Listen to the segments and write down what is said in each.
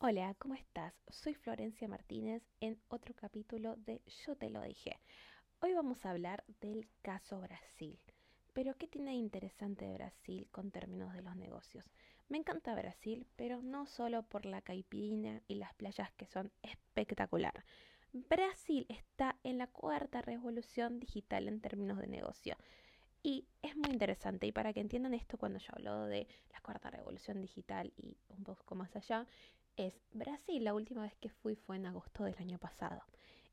Hola, ¿cómo estás? Soy Florencia Martínez en otro capítulo de Yo te lo dije. Hoy vamos a hablar del caso Brasil. Pero ¿qué tiene de interesante de Brasil con términos de los negocios? Me encanta Brasil, pero no solo por la caipirina y las playas que son espectacular. Brasil está en la cuarta revolución digital en términos de negocio. Y es muy interesante, y para que entiendan esto, cuando yo hablo de la cuarta revolución digital y un poco más allá, es Brasil. La última vez que fui fue en agosto del año pasado.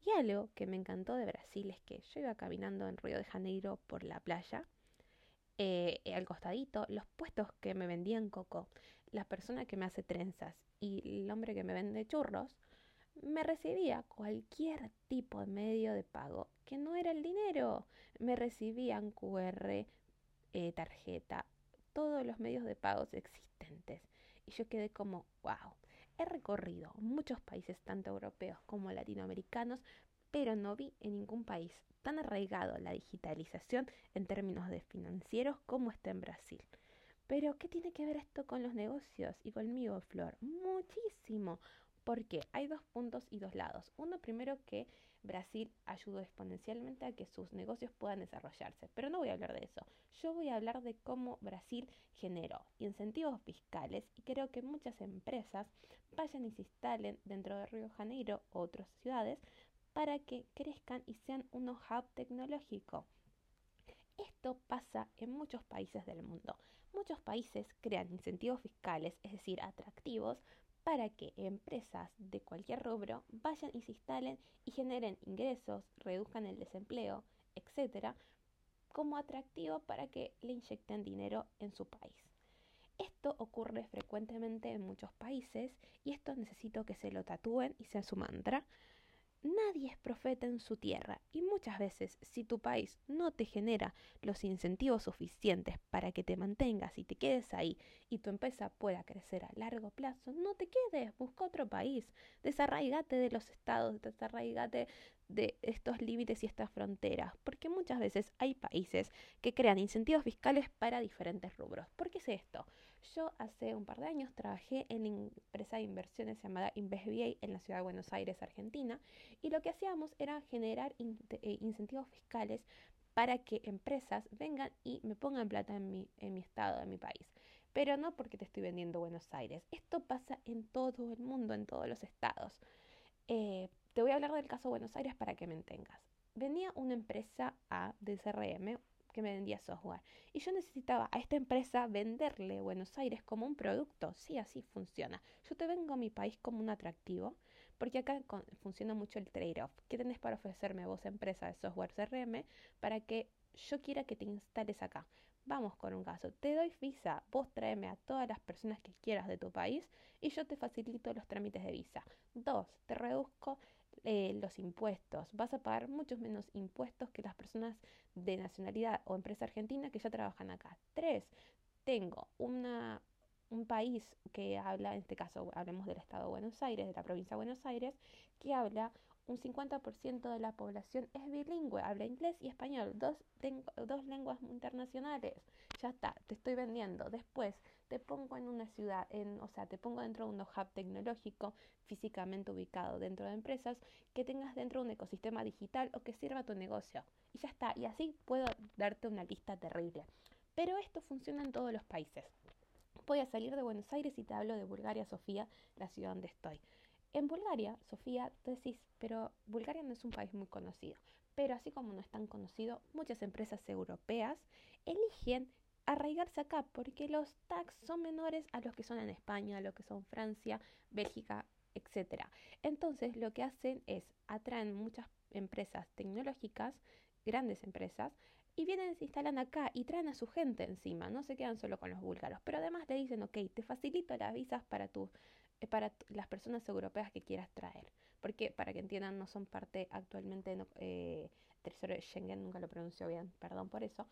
Y algo que me encantó de Brasil es que yo iba caminando en Río de Janeiro por la playa. Eh, al costadito, los puestos que me vendían coco, la persona que me hace trenzas y el hombre que me vende churros, me recibía cualquier tipo de medio de pago que no era el dinero. Me recibían QR, eh, tarjeta, todos los medios de pagos existentes. Y yo quedé como, wow, he recorrido muchos países, tanto europeos como latinoamericanos, pero no vi en ningún país tan arraigado la digitalización en términos de financieros como está en Brasil. Pero, ¿qué tiene que ver esto con los negocios y conmigo, Flor? Muchísimo, porque hay dos puntos y dos lados. Uno primero que Brasil ayudó exponencialmente a que sus negocios puedan desarrollarse, pero no voy a hablar de eso. Yo voy a hablar de cómo Brasil generó incentivos fiscales y creo que muchas empresas vayan y se instalen dentro de Río Janeiro o otras ciudades para que crezcan y sean un hub tecnológico. Esto pasa en muchos países del mundo. Muchos países crean incentivos fiscales, es decir, atractivos, para que empresas de cualquier rubro vayan y se instalen y generen ingresos, reduzcan el desempleo, etcétera, como atractivo para que le inyecten dinero en su país. Esto ocurre frecuentemente en muchos países y esto necesito que se lo tatúen y sea su mantra. Nadie es profeta en su tierra y muchas veces si tu país no te genera los incentivos suficientes para que te mantengas y te quedes ahí y tu empresa pueda crecer a largo plazo, no te quedes, busca otro país, desarraigate de los estados, desarraigate de estos límites y estas fronteras, porque muchas veces hay países que crean incentivos fiscales para diferentes rubros. ¿Por qué es esto? Yo hace un par de años trabajé en la empresa de inversiones llamada InvestBA en la ciudad de Buenos Aires, Argentina, y lo que hacíamos era generar eh, incentivos fiscales para que empresas vengan y me pongan plata en mi, en mi estado, en mi país. Pero no porque te estoy vendiendo Buenos Aires. Esto pasa en todo el mundo, en todos los estados. Eh, te voy a hablar del caso Buenos Aires para que me entengas. Venía una empresa A de CRM que me vendía software y yo necesitaba a esta empresa venderle Buenos Aires como un producto. Sí, así funciona. Yo te vengo a mi país como un atractivo porque acá funciona mucho el trade-off. ¿Qué tenés para ofrecerme vos, empresa de software CRM, para que yo quiera que te instales acá? Vamos con un caso. Te doy visa, vos tráeme a todas las personas que quieras de tu país y yo te facilito los trámites de visa. Dos, te reduzco eh, los impuestos. Vas a pagar muchos menos impuestos que las personas de nacionalidad o empresa argentina que ya trabajan acá. Tres, tengo una, un país que habla, en este caso hablemos del Estado de Buenos Aires, de la provincia de Buenos Aires, que habla un 50% de la población es bilingüe, habla inglés y español, dos, dos lenguas internacionales. Ya está, te estoy vendiendo. Después te pongo en una ciudad, en, o sea, te pongo dentro de un hub tecnológico físicamente ubicado dentro de empresas que tengas dentro de un ecosistema digital o que sirva a tu negocio. Y ya está, y así puedo darte una lista terrible. Pero esto funciona en todos los países. Voy a salir de Buenos Aires y te hablo de Bulgaria, Sofía, la ciudad donde estoy. En Bulgaria, Sofía, tú decís, pero Bulgaria no es un país muy conocido. Pero así como no es tan conocido, muchas empresas europeas eligen arraigarse acá porque los tax son menores a los que son en España, a los que son Francia, Bélgica, etc. Entonces lo que hacen es atraen muchas empresas tecnológicas, grandes empresas, y vienen, se instalan acá y traen a su gente encima, no se quedan solo con los búlgaros, pero además le dicen, ok, te facilito las visas para tu para las personas europeas que quieras traer. Porque, para que entiendan, no son parte actualmente eh, de Schengen, nunca lo pronuncio bien, perdón por eso.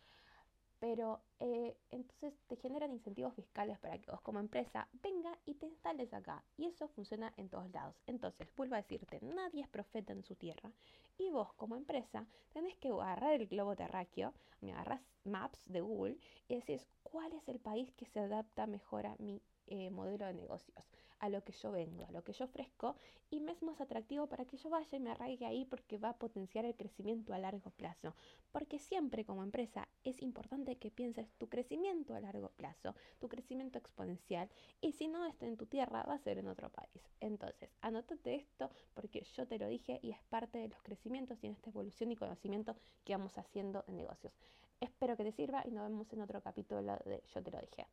Pero eh, entonces te generan incentivos fiscales para que vos como empresa venga y te instales acá. Y eso funciona en todos lados. Entonces, vuelvo a decirte, nadie es profeta en su tierra. Y vos como empresa tenés que agarrar el globo terráqueo, me agarras Maps de Google y decís cuál es el país que se adapta mejor a mi eh, modelo de negocios. a lo que yo vendo, a lo que yo ofrezco y me es más atractivo para que yo vaya y me arraigue ahí porque va a potenciar el crecimiento a largo plazo. Porque siempre como empresa es importante que pienses tu crecimiento a largo plazo, tu crecimiento exponencial y si no está en tu tierra va a ser en otro país. Entonces, anótate esto porque yo te lo dije y es parte de los crecimientos y en esta evolución y conocimiento que vamos haciendo en negocios. Espero que te sirva y nos vemos en otro capítulo de Yo te lo dije.